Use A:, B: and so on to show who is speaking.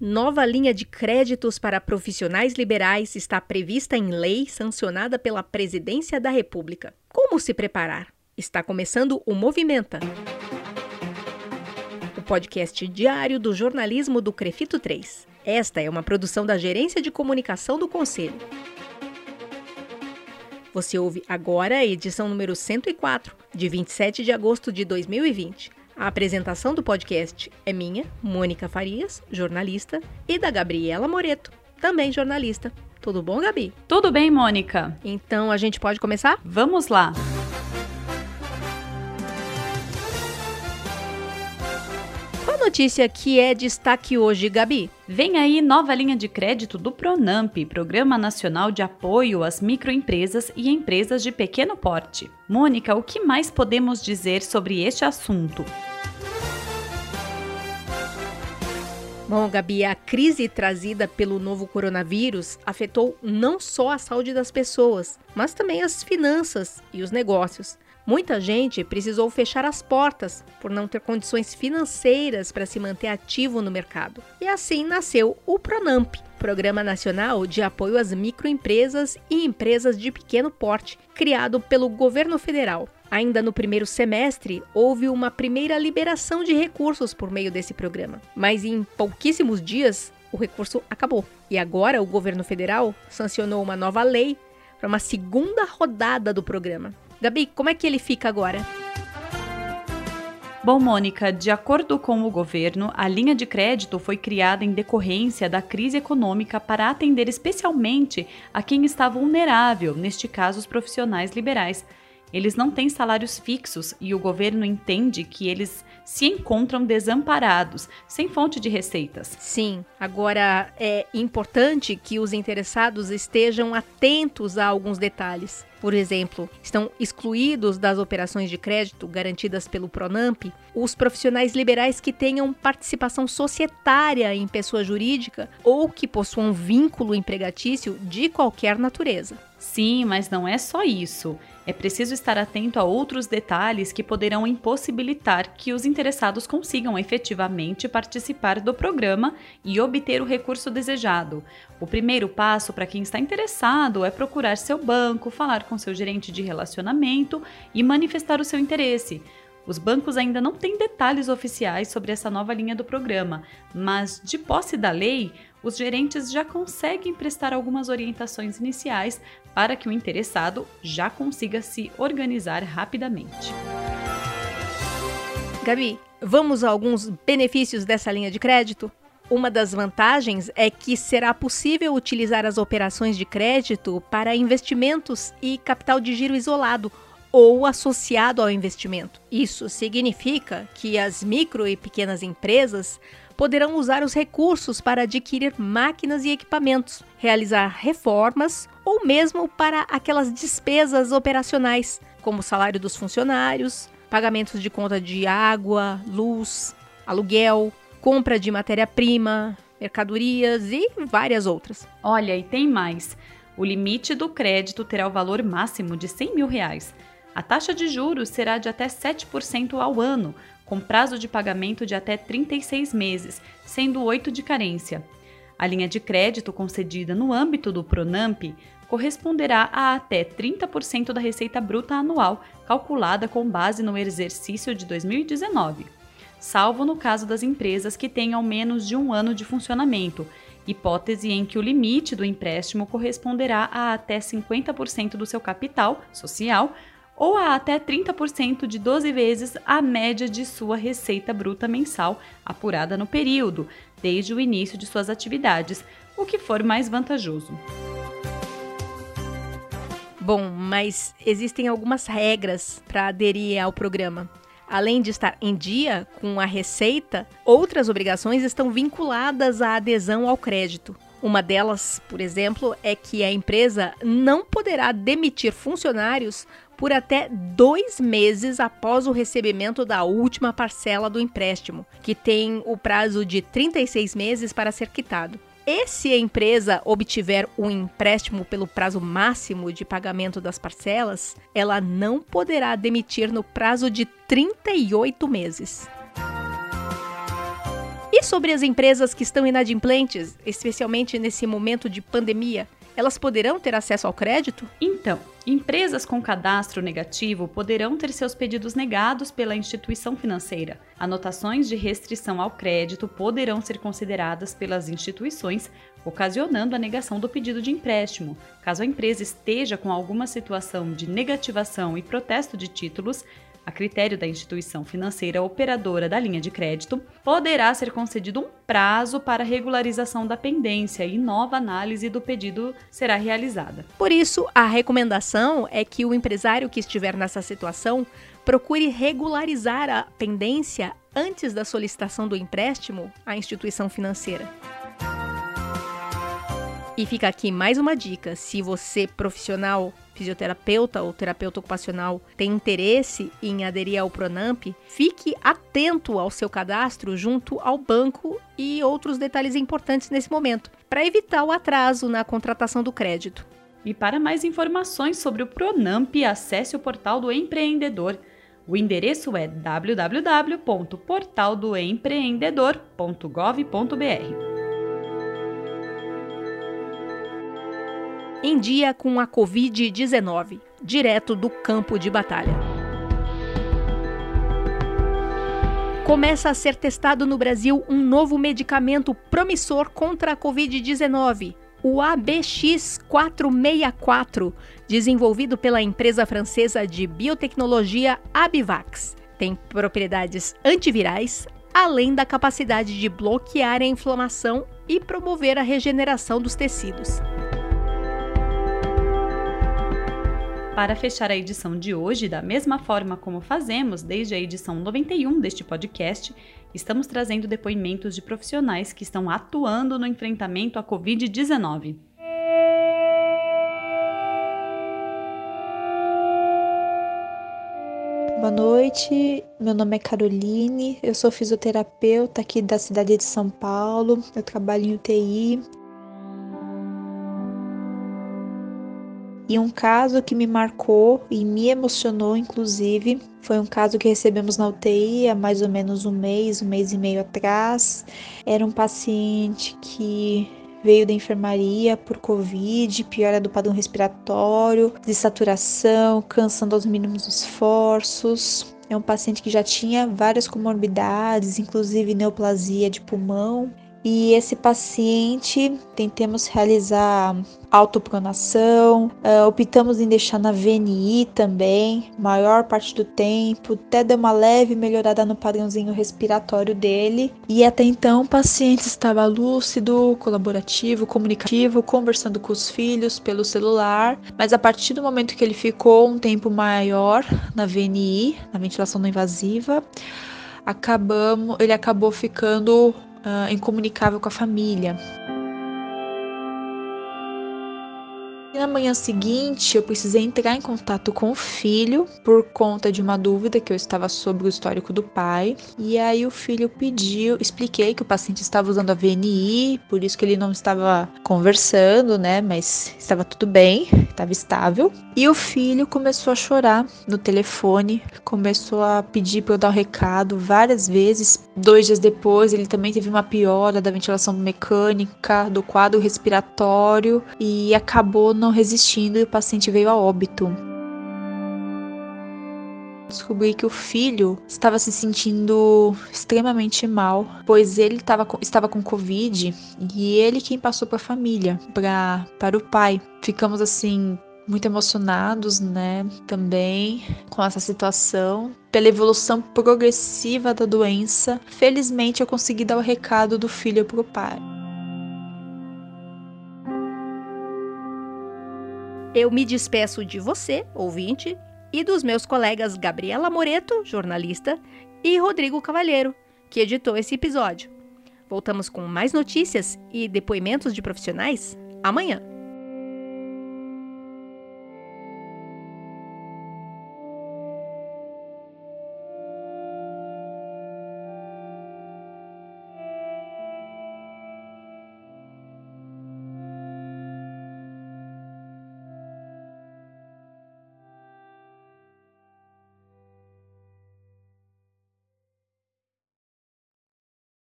A: Nova linha de créditos para profissionais liberais está prevista em lei sancionada pela Presidência da República. Como se preparar? Está começando o Movimenta. O podcast diário do jornalismo do Crefito 3. Esta é uma produção da Gerência de Comunicação do Conselho. Você ouve agora a edição número 104, de 27 de agosto de 2020. A apresentação do podcast é minha, Mônica Farias, jornalista, e da Gabriela Moreto, também jornalista. Tudo bom, Gabi?
B: Tudo bem, Mônica.
A: Então a gente pode começar?
B: Vamos lá.
A: Qual notícia que é destaque hoje, Gabi?
B: Vem aí nova linha de crédito do Pronamp, Programa Nacional de Apoio às Microempresas e Empresas de Pequeno Porte. Mônica, o que mais podemos dizer sobre este assunto?
A: Bom, Gabi, a crise trazida pelo novo coronavírus afetou não só a saúde das pessoas, mas também as finanças e os negócios. Muita gente precisou fechar as portas por não ter condições financeiras para se manter ativo no mercado. E assim nasceu o Pronamp, Programa Nacional de Apoio às Microempresas e Empresas de Pequeno Porte, criado pelo governo federal. Ainda no primeiro semestre, houve uma primeira liberação de recursos por meio desse programa, mas em pouquíssimos dias o recurso acabou. E agora o governo federal sancionou uma nova lei para uma segunda rodada do programa. Gabi, como é que ele fica agora?
B: Bom, Mônica, de acordo com o governo, a linha de crédito foi criada em decorrência da crise econômica para atender especialmente a quem está vulnerável, neste caso os profissionais liberais. Eles não têm salários fixos e o governo entende que eles se encontram desamparados, sem fonte de receitas.
A: Sim, agora é importante que os interessados estejam atentos a alguns detalhes. Por exemplo, estão excluídos das operações de crédito garantidas pelo Pronamp os profissionais liberais que tenham participação societária em pessoa jurídica ou que possuam vínculo empregatício de qualquer natureza.
B: Sim, mas não é só isso. É preciso estar atento a outros detalhes que poderão impossibilitar que os interessados consigam efetivamente participar do programa e obter o recurso desejado. O primeiro passo para quem está interessado é procurar seu banco, falar com seu gerente de relacionamento e manifestar o seu interesse. Os bancos ainda não têm detalhes oficiais sobre essa nova linha do programa, mas, de posse da lei, os gerentes já conseguem prestar algumas orientações iniciais para que o interessado já consiga se organizar rapidamente.
A: Gabi, vamos a alguns benefícios dessa linha de crédito? Uma das vantagens é que será possível utilizar as operações de crédito para investimentos e capital de giro isolado ou associado ao investimento. Isso significa que as micro e pequenas empresas poderão usar os recursos para adquirir máquinas e equipamentos, realizar reformas ou mesmo para aquelas despesas operacionais, como o salário dos funcionários, pagamentos de conta de água, luz, aluguel, compra de matéria-prima, mercadorias e várias outras.
B: Olha, e tem mais. O limite do crédito terá o valor máximo de 100 mil reais. A taxa de juros será de até 7% ao ano, com prazo de pagamento de até 36 meses, sendo 8 de carência. A linha de crédito concedida no âmbito do Pronamp corresponderá a até 30% da receita bruta anual, calculada com base no exercício de 2019, salvo no caso das empresas que tenham menos de um ano de funcionamento, hipótese em que o limite do empréstimo corresponderá a até 50% do seu capital social ou a até 30% de 12 vezes a média de sua receita bruta mensal apurada no período, desde o início de suas atividades, o que for mais vantajoso.
A: Bom, mas existem algumas regras para aderir ao programa. Além de estar em dia com a receita, outras obrigações estão vinculadas à adesão ao crédito. Uma delas, por exemplo, é que a empresa não poderá demitir funcionários por até dois meses após o recebimento da última parcela do empréstimo, que tem o prazo de 36 meses para ser quitado. E se a empresa obtiver um empréstimo pelo prazo máximo de pagamento das parcelas, ela não poderá demitir no prazo de 38 meses. E sobre as empresas que estão inadimplentes, especialmente nesse momento de pandemia? Elas poderão ter acesso ao crédito?
B: Então, empresas com cadastro negativo poderão ter seus pedidos negados pela instituição financeira. Anotações de restrição ao crédito poderão ser consideradas pelas instituições, ocasionando a negação do pedido de empréstimo. Caso a empresa esteja com alguma situação de negativação e protesto de títulos, a critério da instituição financeira operadora da linha de crédito, poderá ser concedido um prazo para regularização da pendência e nova análise do pedido será realizada.
A: Por isso, a recomendação é que o empresário que estiver nessa situação procure regularizar a pendência antes da solicitação do empréstimo à instituição financeira. E fica aqui mais uma dica: se você, profissional, fisioterapeuta ou terapeuta ocupacional, tem interesse em aderir ao Pronamp, fique atento ao seu cadastro junto ao banco e outros detalhes importantes nesse momento, para evitar o atraso na contratação do crédito.
B: E para mais informações sobre o Pronamp, acesse o portal do empreendedor. O endereço é www.portaldoempreendedor.gov.br.
A: em dia com a Covid-19, direto do campo de batalha. Começa a ser testado no Brasil um novo medicamento promissor contra a Covid-19, o ABX464, desenvolvido pela empresa francesa de biotecnologia Abivax. Tem propriedades antivirais, além da capacidade de bloquear a inflamação e promover a regeneração dos tecidos.
B: Para fechar a edição de hoje, da mesma forma como fazemos desde a edição 91 deste podcast, estamos trazendo depoimentos de profissionais que estão atuando no enfrentamento à Covid-19.
C: Boa noite, meu nome é Caroline, eu sou fisioterapeuta aqui da cidade de São Paulo, eu trabalho em UTI, E um caso que me marcou e me emocionou, inclusive, foi um caso que recebemos na UTI há mais ou menos um mês, um mês e meio atrás. Era um paciente que veio da enfermaria por Covid, piora do padrão respiratório, desaturação, cansando aos mínimos esforços. É um paciente que já tinha várias comorbidades, inclusive neoplasia de pulmão. E esse paciente tentamos realizar autopronação, uh, optamos em deixar na VNI também, maior parte do tempo, até deu uma leve melhorada no padrãozinho respiratório dele. E até então o paciente estava lúcido, colaborativo, comunicativo, conversando com os filhos pelo celular, mas a partir do momento que ele ficou um tempo maior na VNI, na ventilação não invasiva, acabamos, ele acabou ficando uh, incomunicável com a família. Na manhã seguinte, eu precisei entrar em contato com o filho por conta de uma dúvida que eu estava sobre o histórico do pai. E aí o filho pediu, expliquei que o paciente estava usando a VNI, por isso que ele não estava conversando, né? Mas estava tudo bem, estava estável. E o filho começou a chorar no telefone, começou a pedir para eu dar o um recado várias vezes. Dois dias depois, ele também teve uma piora da ventilação mecânica, do quadro respiratório e acabou não não resistindo e o paciente veio a óbito. Descobri que o filho estava se sentindo extremamente mal, pois ele tava, estava com Covid e ele quem passou para a família, pra, para o pai. Ficamos assim muito emocionados, né, também com essa situação. Pela evolução progressiva da doença, felizmente eu consegui dar o recado do filho para o pai.
A: Eu me despeço de você, ouvinte, e dos meus colegas Gabriela Moreto, jornalista, e Rodrigo Cavalheiro, que editou esse episódio. Voltamos com mais notícias e depoimentos de profissionais amanhã.